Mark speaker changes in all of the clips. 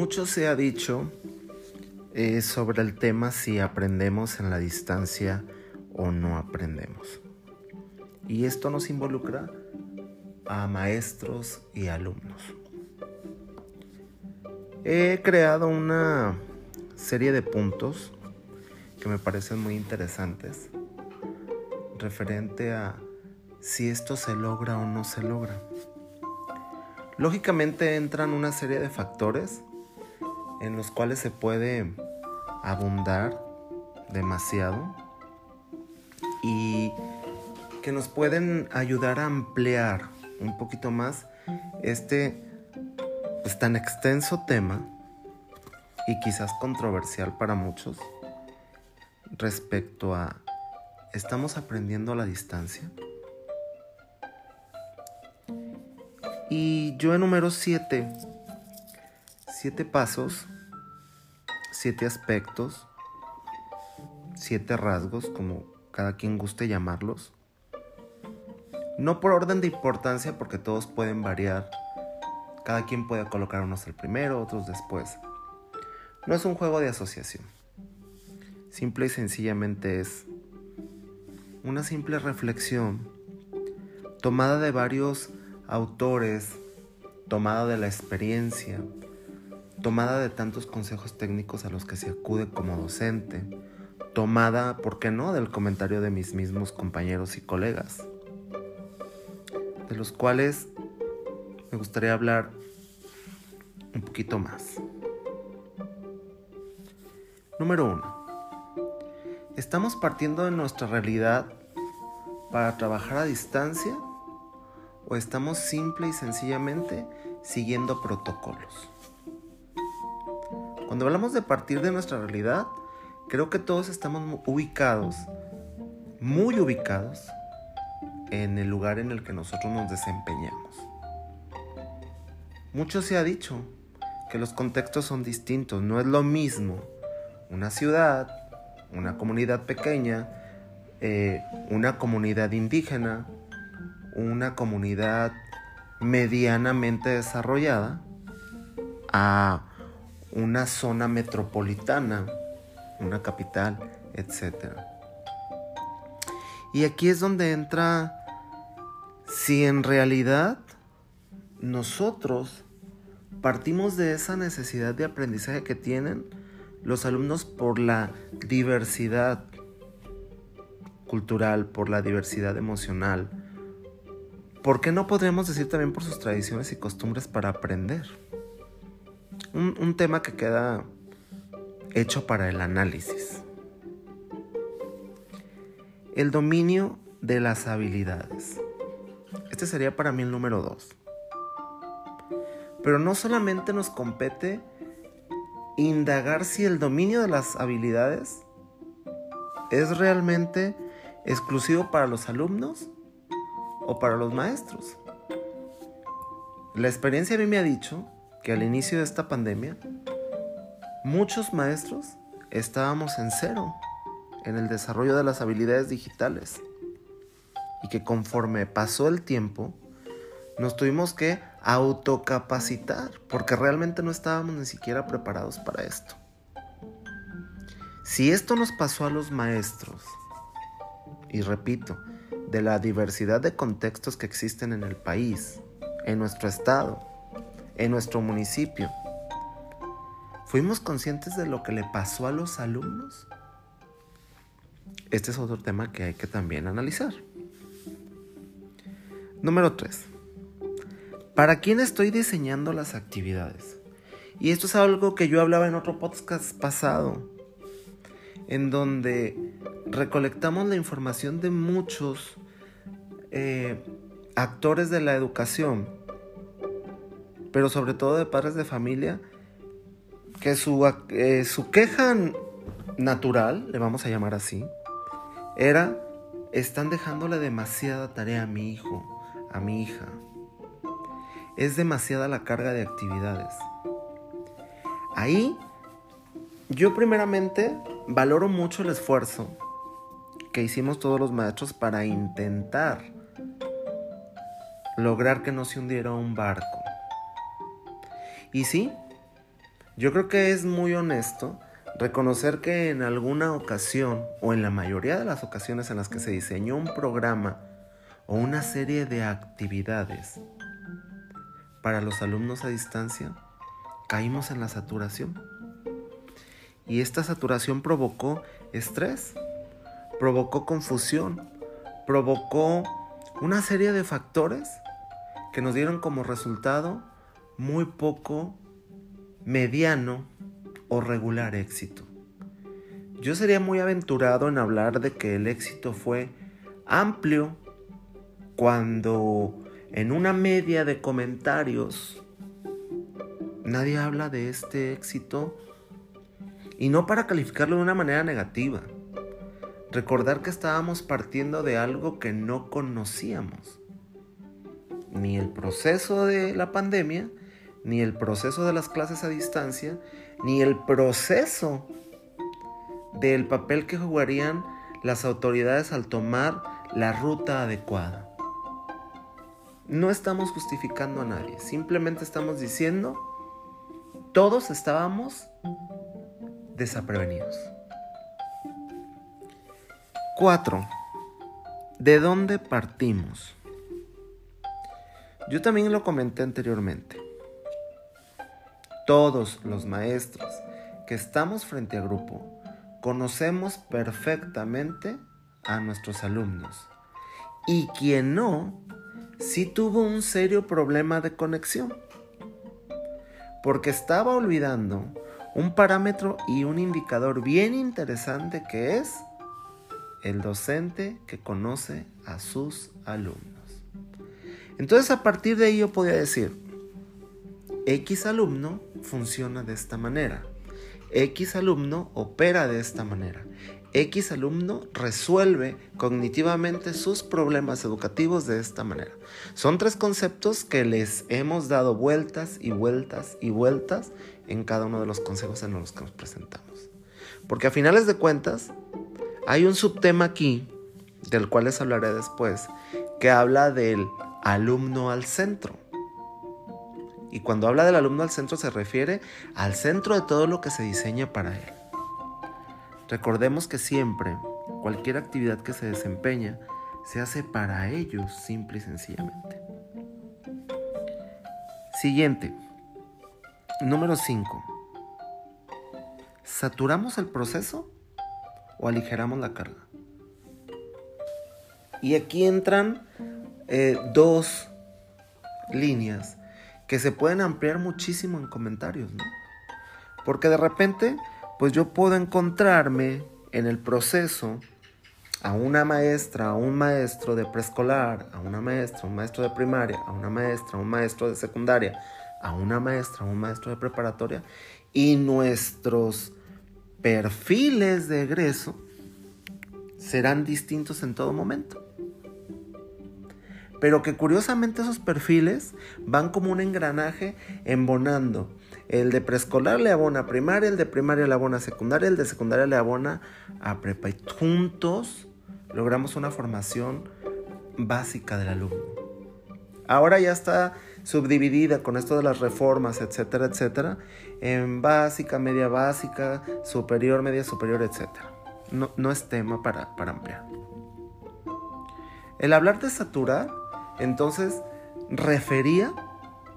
Speaker 1: Mucho se ha dicho eh, sobre el tema si aprendemos en la distancia o no aprendemos. Y esto nos involucra a maestros y alumnos. He creado una serie de puntos que me parecen muy interesantes referente a si esto se logra o no se logra. Lógicamente entran una serie de factores en los cuales se puede abundar demasiado y que nos pueden ayudar a ampliar un poquito más este pues, tan extenso tema y quizás controversial para muchos respecto a ¿estamos aprendiendo a la distancia? Y yo enumero siete, siete pasos, siete aspectos, siete rasgos, como cada quien guste llamarlos. No por orden de importancia, porque todos pueden variar. Cada quien puede colocar unos al primero, otros después. No es un juego de asociación. Simple y sencillamente es una simple reflexión tomada de varios autores, tomada de la experiencia, tomada de tantos consejos técnicos a los que se acude como docente, tomada, ¿por qué no?, del comentario de mis mismos compañeros y colegas, de los cuales me gustaría hablar un poquito más. Número uno. ¿Estamos partiendo de nuestra realidad para trabajar a distancia o estamos simple y sencillamente siguiendo protocolos. Cuando hablamos de partir de nuestra realidad, creo que todos estamos ubicados, muy ubicados, en el lugar en el que nosotros nos desempeñamos. Mucho se ha dicho que los contextos son distintos, no es lo mismo una ciudad, una comunidad pequeña, eh, una comunidad indígena, una comunidad medianamente desarrollada a una zona metropolitana, una capital, etc. Y aquí es donde entra si en realidad nosotros partimos de esa necesidad de aprendizaje que tienen los alumnos por la diversidad cultural, por la diversidad emocional, ¿por qué no podríamos decir también por sus tradiciones y costumbres para aprender? Un, tema que queda hecho para el análisis. El dominio de las habilidades. Este sería para mí el número dos. Pero no solamente nos compete indagar si el dominio de las habilidades es realmente exclusivo para los alumnos o para los maestros. La experiencia a mí me ha dicho que al inicio de esta pandemia, muchos maestros estábamos en cero en el desarrollo de las habilidades digitales y que conforme pasó el tiempo, nos tuvimos que autocapacitar porque realmente no estábamos ni siquiera preparados para esto. Si esto nos pasó a los maestros, y repito, de la diversidad de contextos que existen en el país, en nuestro estado, en nuestro municipio. ¿Fuimos conscientes de lo que le pasó a los alumnos? Este es otro tema que hay que también analizar. Número 3. ¿Para quién estoy diseñando las actividades? Y esto es algo que yo hablaba en otro podcast pasado, en donde recolectamos la información de muchos eh, actores de la educación, pero sobre todo de padres de familia, que su, eh, su queja natural, le vamos a llamar así, era, están dejándole demasiada tarea a mi hijo, a mi hija. Es demasiada la carga de actividades. Ahí, yo primeramente valoro mucho el esfuerzo que hicimos todos los maestros para intentar lograr que no se hundiera un barco. Y sí, Yo creo que es muy honesto reconocer que en alguna ocasión o en la mayoría de las ocasiones en las que se diseñó un programa o una serie de actividades para los alumnos a distancia, caímos en la saturación. Y esta saturación provocó estrés, provocó confusión, provocó una serie de factores que nos dieron como resultado muy poco mediano o regular éxito. Yo sería muy aventurado en hablar de que el éxito fue amplio cuando en una media de comentarios nadie habla de este éxito y no para calificarlo de una manera negativa. Recordar que estábamos partiendo de algo que no conocíamos. Ni el proceso de la pandemia, ni el proceso de las clases a distancia, ni el proceso del papel que jugarían las autoridades al tomar la ruta adecuada. No estamos justificando a nadie, simplemente estamos diciendo, todos estábamos desaprevenidos. 4. ¿De dónde partimos? Yo también lo comenté anteriormente todos los maestros que estamos frente a grupo conocemos perfectamente a nuestros alumnos. Y quien no, sí tuvo un serio problema de conexión. Porque estaba olvidando un parámetro y un indicador bien interesante que es el docente que conoce a sus alumnos. Entonces a partir de ello podía decir, X alumno funciona de esta manera. X alumno opera de esta manera. X alumno resuelve cognitivamente sus problemas educativos de esta manera. Son tres conceptos que les hemos dado vueltas y vueltas y vueltas en cada uno de los consejos en los que nos presentamos. Porque a finales de cuentas, hay un subtema aquí, del cual les hablaré después, que habla del alumno al centro. Y cuando habla del alumno al centro se refiere al centro de todo lo que se diseña para él. Recordemos que siempre, cualquier actividad que se desempeña, se hace para ellos, simple y sencillamente. Siguiente. Número 5. ¿Saturamos el proceso o aligeramos la carga? Y aquí entran eh, dos líneas que se pueden ampliar muchísimo en comentarios, ¿no? Porque de repente, pues yo puedo encontrarme en el proceso a una maestra, a un maestro de preescolar, a una maestra, un maestro de primaria, a una maestra, un maestro de secundaria, a una maestra, un maestro de preparatoria, y nuestros perfiles de egreso serán distintos en todo momento pero que curiosamente esos perfiles van como un engranaje embonando. El de preescolar le abona a primaria, el de primaria le abona a secundaria, el de secundaria le abona a prepa. Y juntos logramos una formación básica del alumno. Ahora ya está subdividida con esto de las reformas, etcétera, etcétera, en básica, media básica, superior, media superior, etcétera. No, no es tema para, para ampliar. El hablar de saturar entonces, refería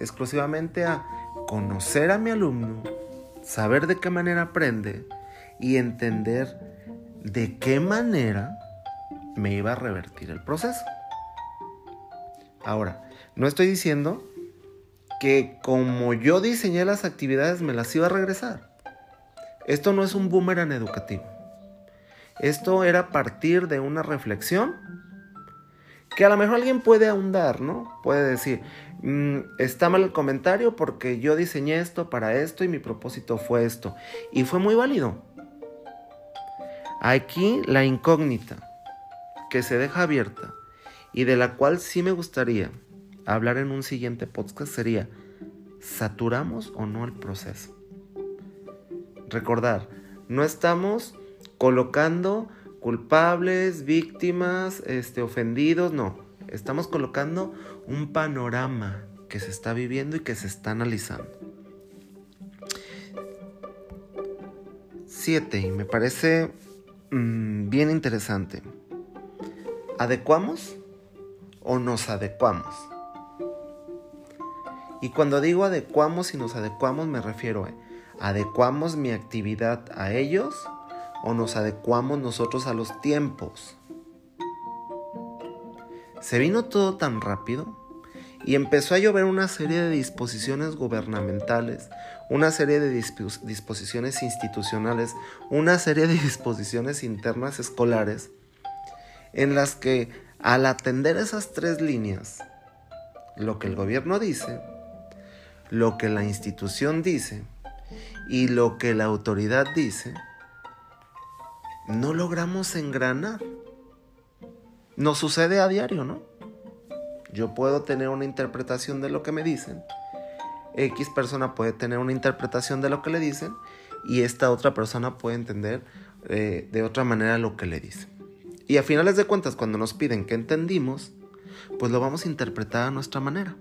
Speaker 1: exclusivamente a conocer a mi alumno, saber de qué manera aprende y entender de qué manera me iba a revertir el proceso. Ahora, no estoy diciendo que como yo diseñé las actividades me las iba a regresar. Esto no es un boomerang educativo. Esto era partir de una reflexión que a lo mejor alguien puede ahondar, ¿no? Puede decir, mm, está mal el comentario porque yo diseñé esto para esto y mi propósito fue esto. Y fue muy válido. Aquí la incógnita que se deja abierta y de la cual sí me gustaría hablar en un siguiente podcast sería, ¿saturamos o no el proceso? Recordar, no estamos colocando culpables, víctimas, este, ofendidos, no. Estamos colocando un panorama que se está viviendo y que se está analizando. 7 y me parece mm, bien interesante. ¿Adecuamos o nos adecuamos? Y cuando digo adecuamos y nos adecuamos me refiero a adecuamos mi actividad a ellos o nos adecuamos nosotros a los tiempos. Se vino todo tan rápido y empezó a llover una serie de disposiciones gubernamentales, una serie de disposiciones institucionales, una serie de disposiciones internas escolares, en las que al atender esas tres líneas, lo que el gobierno dice, lo que la institución dice y lo que la autoridad dice, no logramos engranar. Nos sucede a diario, ¿no? Yo puedo tener una interpretación de lo que me dicen. X persona puede tener una interpretación de lo que le dicen y esta otra persona puede entender eh, de otra manera lo que le dicen. Y a finales de cuentas, cuando nos piden que entendimos, pues lo vamos a interpretar a nuestra manera.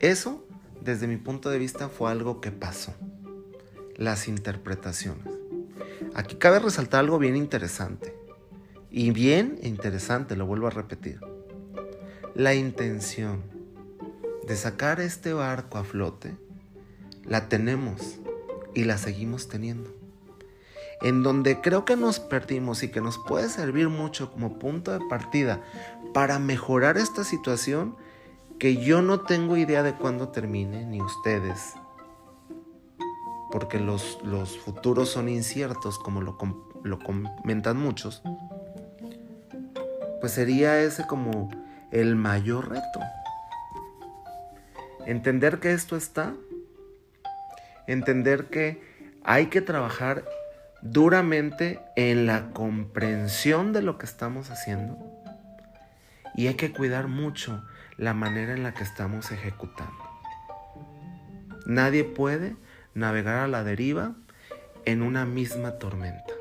Speaker 1: Eso, desde mi punto de vista, fue algo que pasó. Las interpretaciones. Aquí cabe resaltar algo bien interesante. Y bien interesante, lo vuelvo a repetir la intención de sacar este barco a flote, la tenemos y la seguimos teniendo. En donde creo que nos perdimos y que nos puede servir mucho como punto de partida para mejorar esta situación que yo no tengo idea de cuándo termine, ni ustedes, porque los, los futuros son inciertos, como lo, lo comentan muchos, pues sería ese como el mayor reto. Entender que esto está, entender que hay que trabajar duramente en la comprensión de lo que estamos haciendo y hay que cuidar mucho la manera en la que estamos ejecutando. Nadie puede navegar a la deriva en una misma tormenta.